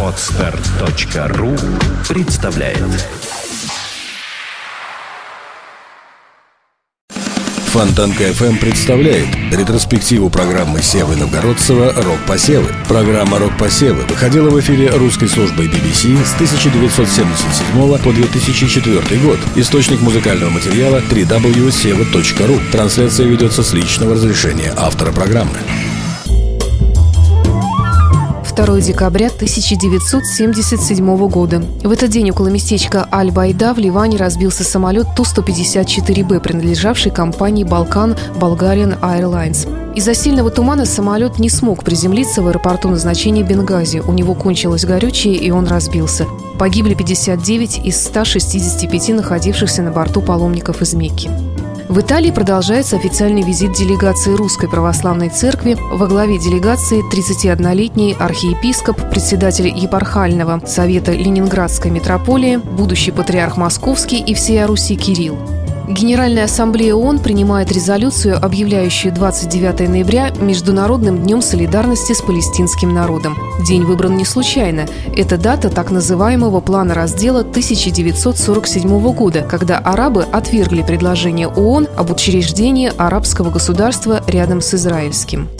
Отстар.ру представляет Фонтанка FM представляет ретроспективу программы Севы Новгородцева «Рок-посевы». Программа «Рок-посевы» выходила в эфире русской службой BBC с 1977 по 2004 год. Источник музыкального материала www.seva.ru. Трансляция ведется с личного разрешения автора программы. 2 декабря 1977 года. В этот день около местечка Аль-Байда в Ливане разбился самолет Ту-154Б, принадлежавший компании «Балкан» Bulgarian Airlines. Из-за сильного тумана самолет не смог приземлиться в аэропорту назначения Бенгази. У него кончилось горючее, и он разбился. Погибли 59 из 165 находившихся на борту паломников из Мекки. В Италии продолжается официальный визит делегации Русской Православной Церкви. Во главе делегации 31-летний архиепископ, председатель епархального совета Ленинградской митрополии, будущий патриарх Московский и всея Руси Кирилл. Генеральная ассамблея ООН принимает резолюцию, объявляющую 29 ноября Международным днем солидарности с палестинским народом. День выбран не случайно. Это дата так называемого плана раздела 1947 года, когда арабы отвергли предложение ООН об учреждении арабского государства рядом с израильским.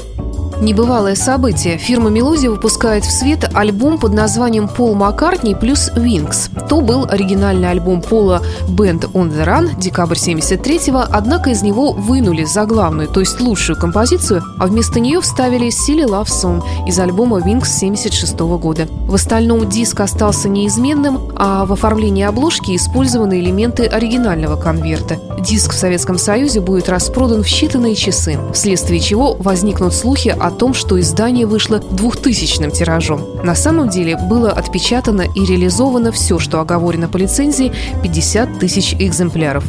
Небывалое событие. Фирма Мелодия выпускает в свет альбом под названием «Пол Маккартни плюс Винкс». То был оригинальный альбом Пола «Band on the Run» декабрь 73-го, однако из него вынули заглавную, то есть лучшую композицию, а вместо нее вставили «Silly Love Song» из альбома «Винкс» 76 -го года. В остальном диск остался неизменным, а в оформлении обложки использованы элементы оригинального конверта. Диск в Советском Союзе будет распродан в считанные часы, вследствие чего возникнут слухи о том, что издание вышло двухтысячным тиражом. На самом деле было отпечатано и реализовано все, что оговорено по лицензии – 50 тысяч экземпляров.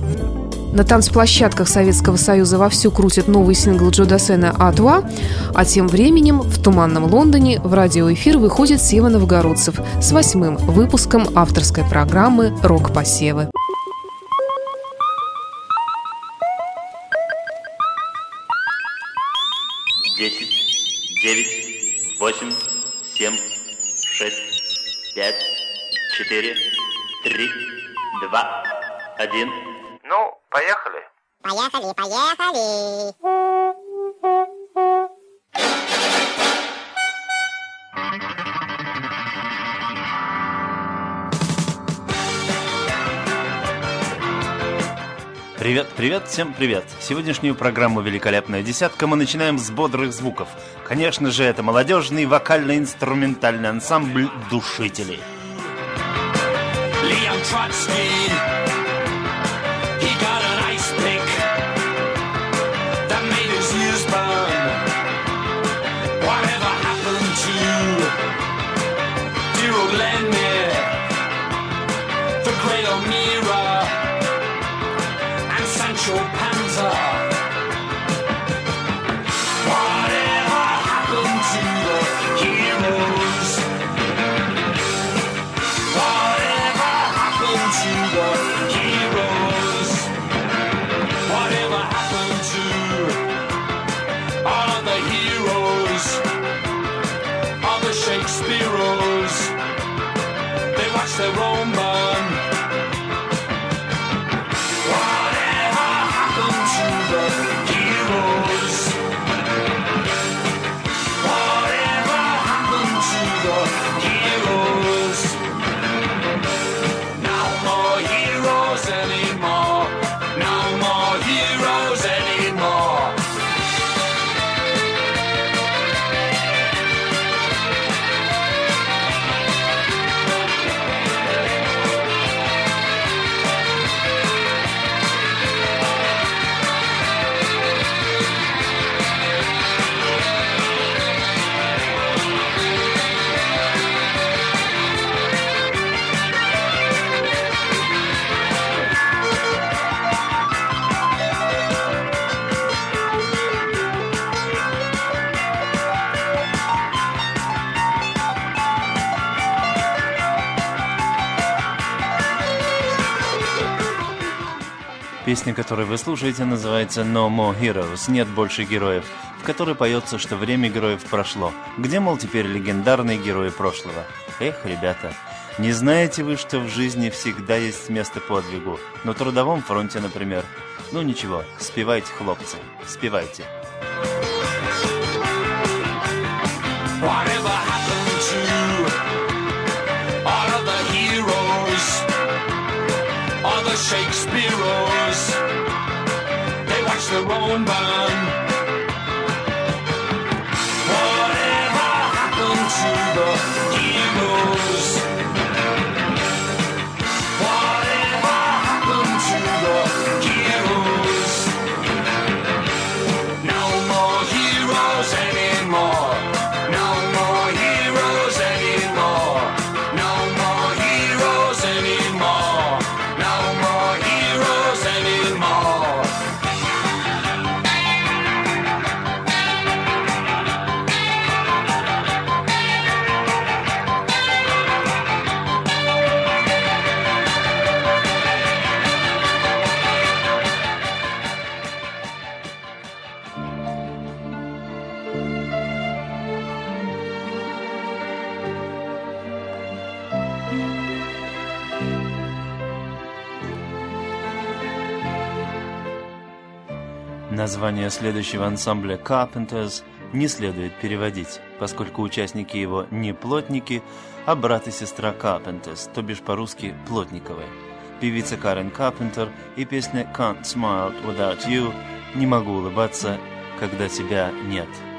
На танцплощадках Советского Союза вовсю крутят новый сингл Джо Дассена «Атуа», а тем временем в туманном Лондоне в радиоэфир выходит Сева Новгородцев с восьмым выпуском авторской программы «Рок-посевы». Восемь, семь, шесть, пять, четыре, три, два, один. Ну, поехали. Поехали, поехали. Привет, привет, всем привет! Сегодняшнюю программу «Великолепная десятка» мы начинаем с бодрых звуков. Конечно же, это молодежный вокально-инструментальный ансамбль «Душители». Leon Trotsky. Песня, которую вы слушаете, называется «No More Heroes» – «Нет больше героев». в которой поется, что время героев прошло. Где, мол, теперь легендарные герои прошлого? Эх, ребята, не знаете вы, что в жизни всегда есть место подвигу? На трудовом фронте, например. Ну ничего, спевайте, хлопцы, спевайте. Watch their own burn. Название следующего ансамбля Carpenters не следует переводить, поскольку участники его не плотники, а брат и сестра Carpenters, то бишь по-русски плотниковые. Певица Карен Карпентер и песня Can't Smile Without You «Не могу улыбаться, когда тебя нет».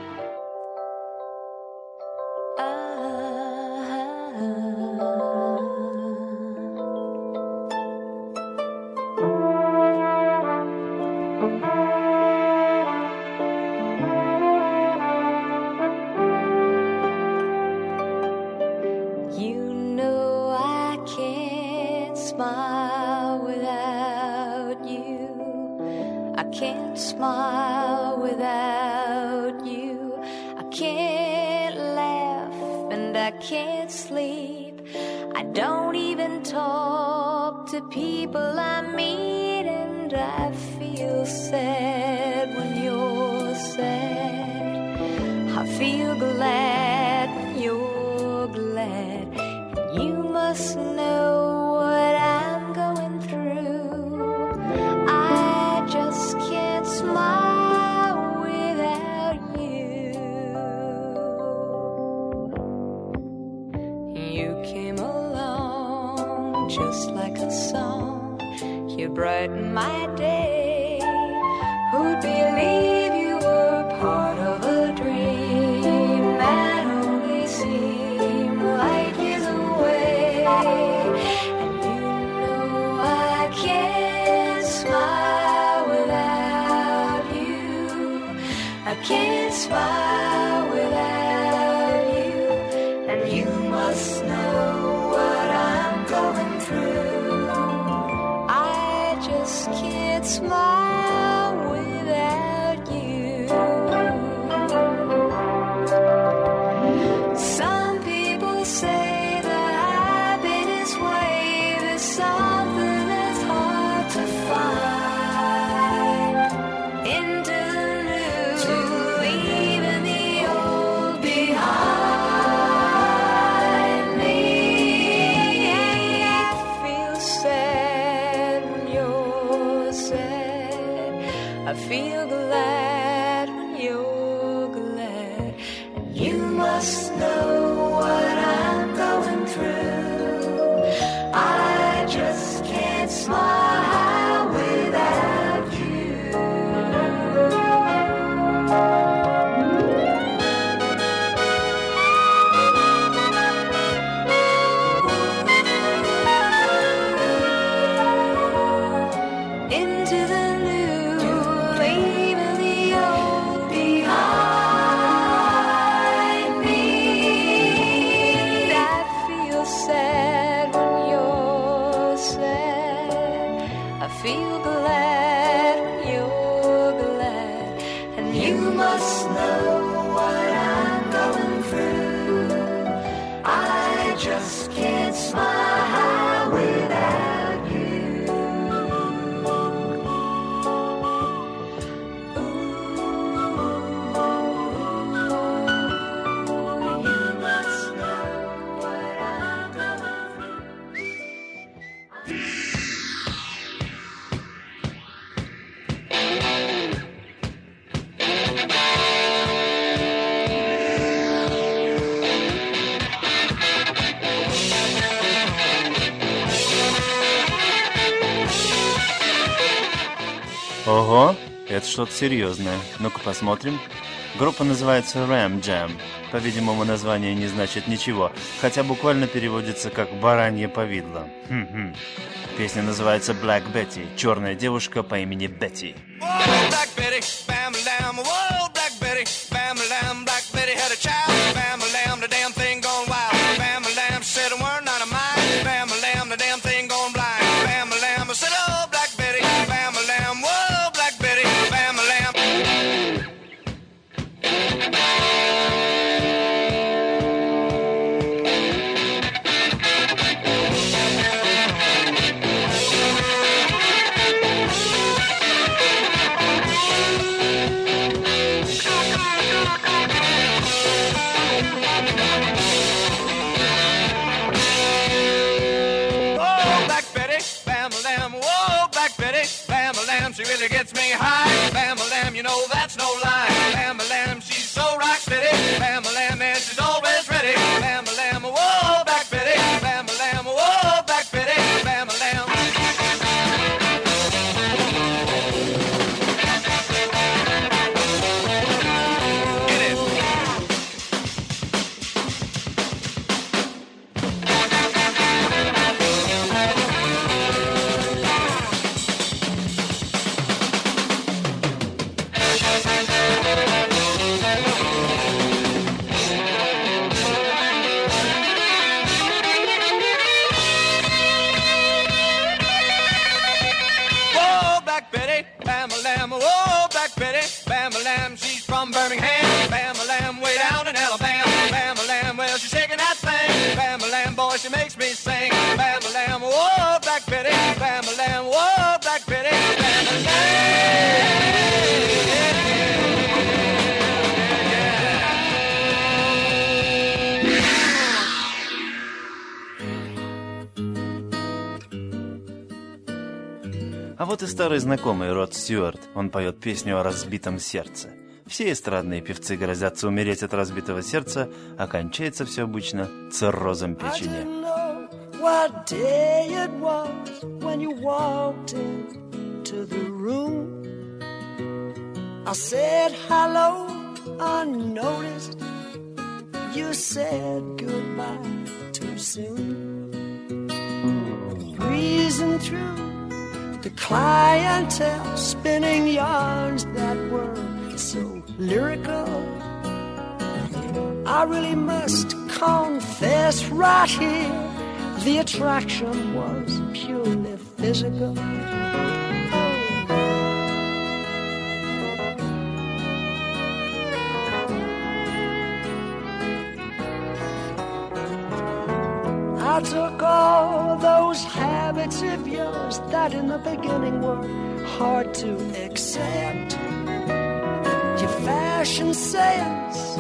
smile without you. I can't smile without you. I can't laugh and I can't sleep. I don't even talk to people I meet, and I feel sad when you're sad. I feel glad. you brighten my day. Who'd believe you were part of a dream that only seemed like years away? And you know I can't smile without you. I can't. I feel glad. Ого, это что-то серьезное. Ну-ка посмотрим. Группа называется Ram Jam. По-видимому, название не значит ничего, хотя буквально переводится как «баранье повидло». Хм-хм. Песня называется Black Betty. Черная девушка по имени Бетти. Black really gets me high. Bam lamb, you know that's no lie. Вот и старый знакомый Род Стюарт. Он поет песню о разбитом сердце. Все эстрадные певцы грозятся умереть от разбитого сердца, а кончается все обычно циррозом печени. I said hello unnoticed. You said goodbye too soon. Breezing through the clientele, spinning yarns that were so lyrical. I really must confess right here the attraction was purely physical. I took all those habits of yours that in the beginning were hard to accept. Your fashion sense,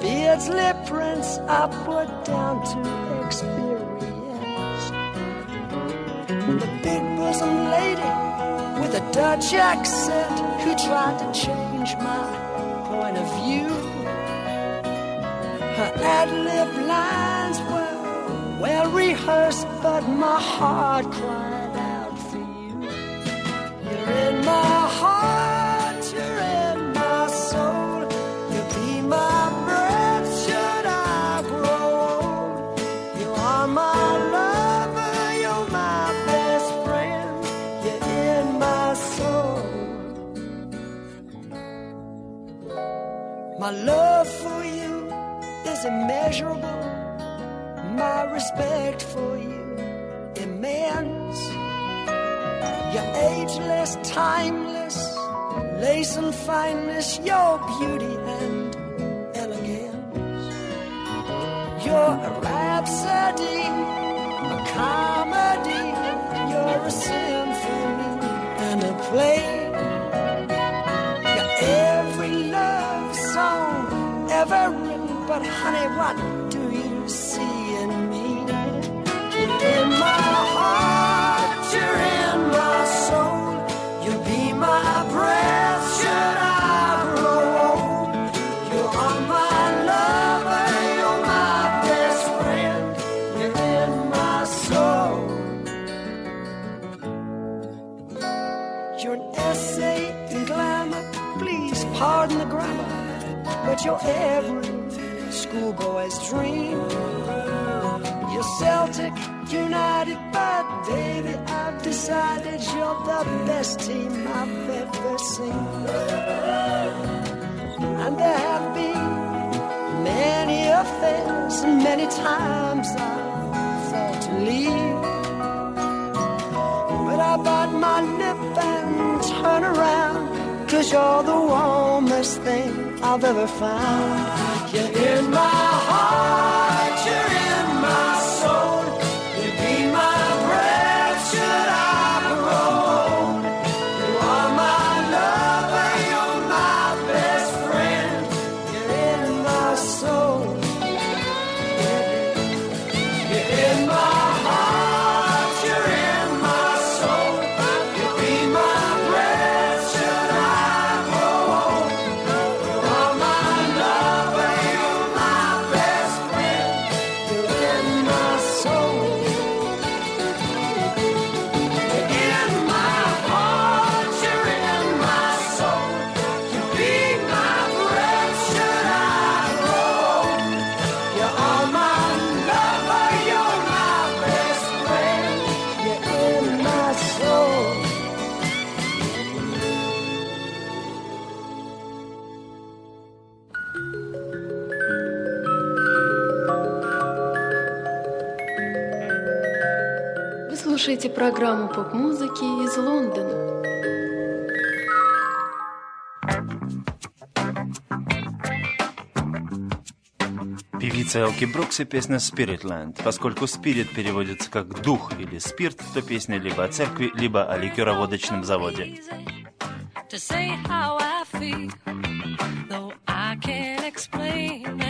beards, lip prints, I put down to experience. The big bosom lady with a Dutch accent who tried to change my point of view. Her ad lib lines were well rehearsed, but my heart cried out for you. You're in my heart, you're in my soul. You'll be my breath should I grow old. You are my lover, you're my best friend. You're in my soul. My love for you is immeasurable. Respect for you immense. You're ageless, timeless, lace and fineness, your beauty and elegance. You're a rhapsody, a comedy, you're a symphony and a play. You're every love song ever written, but honey, what every schoolboy's dream. You're Celtic United, but baby, I've decided you're the best team I've ever seen. And there have been many affairs, many times I've thought to leave. But I bite my lip and turn around. Cause you're the warmest thing I've ever found. You're in my heart. программу поп-музыки из Лондона. Певица Элки Брукс и песня «Spiritland». Поскольку «спирит» переводится как «дух» или «спирт», то песня либо о церкви, либо о ликероводочном заводе. To say how I feel, though I can't explain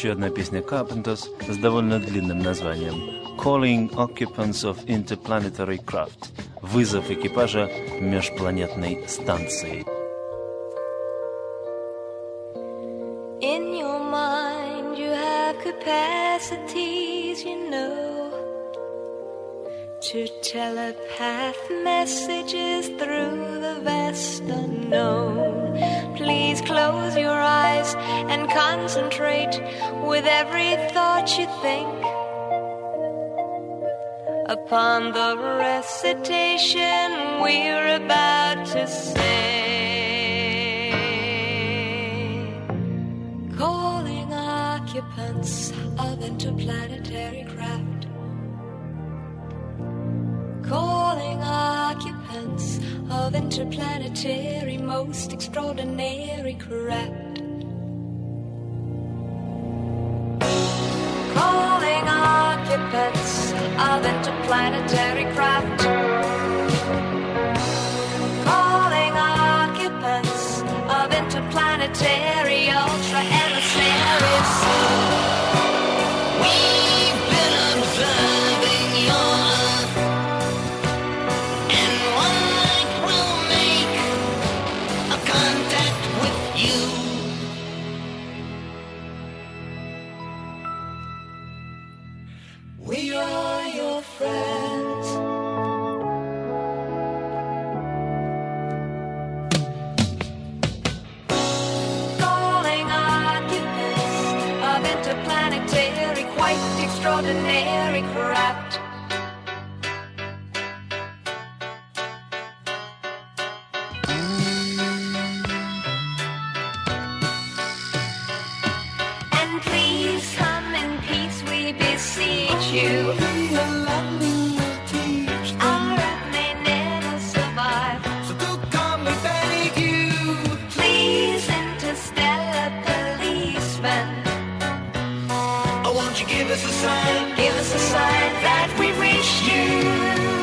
еще одна песня Carpenters с довольно длинным названием Calling Occupants of Interplanetary Craft – вызов экипажа межпланетной станции. In your mind, you have capacities, you know, to telepath messages through the vast unknown. Please close your eyes and concentrate with every thought you think upon the recitation we're about to say. Calling occupants of interplanetary craft. Calling occupants of interplanetary most extraordinary craft. Occupants of interplanetary craft. Won't you give us a sign? Give us a sign that we've reached you.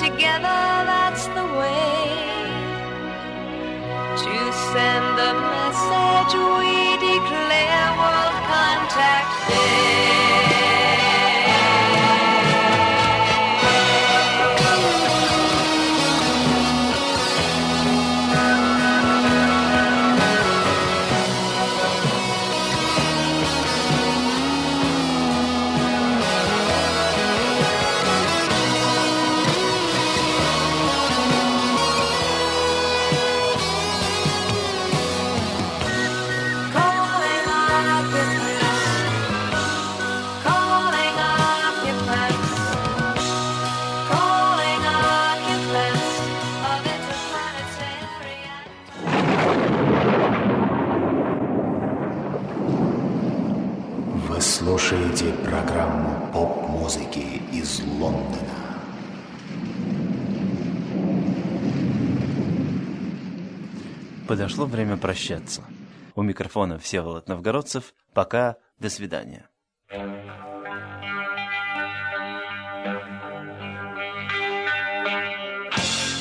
Together, that's the way to send the message we Слушаете программу поп-музыки из Лондона. Подошло время прощаться. У микрофона Всеволод Новгородцев. Пока, до свидания.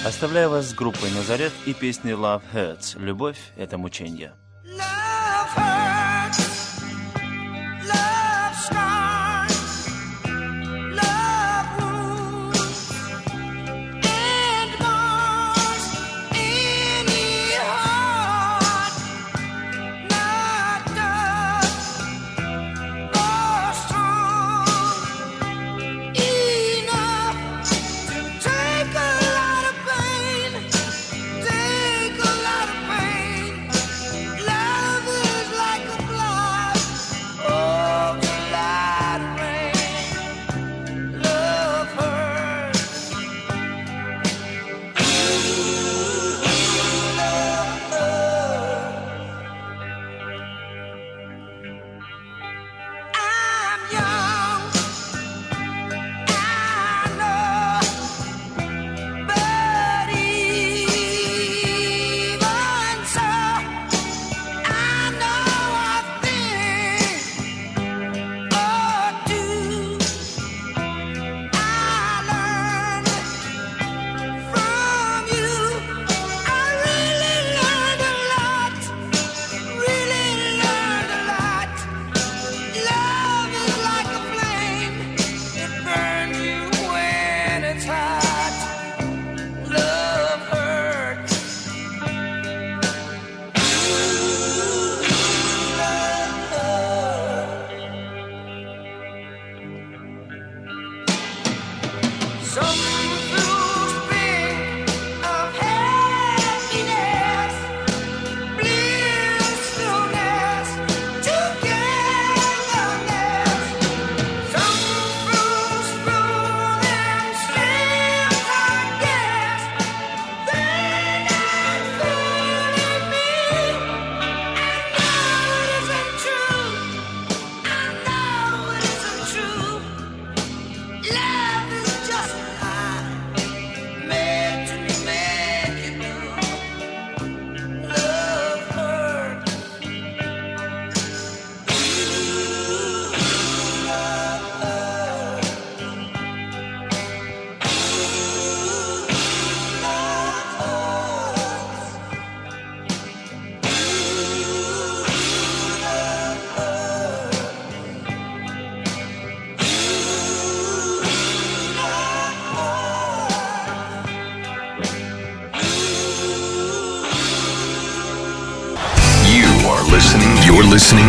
Оставляю вас с группой «Назарет» и песней «Love Hurts» «Любовь – это мучение».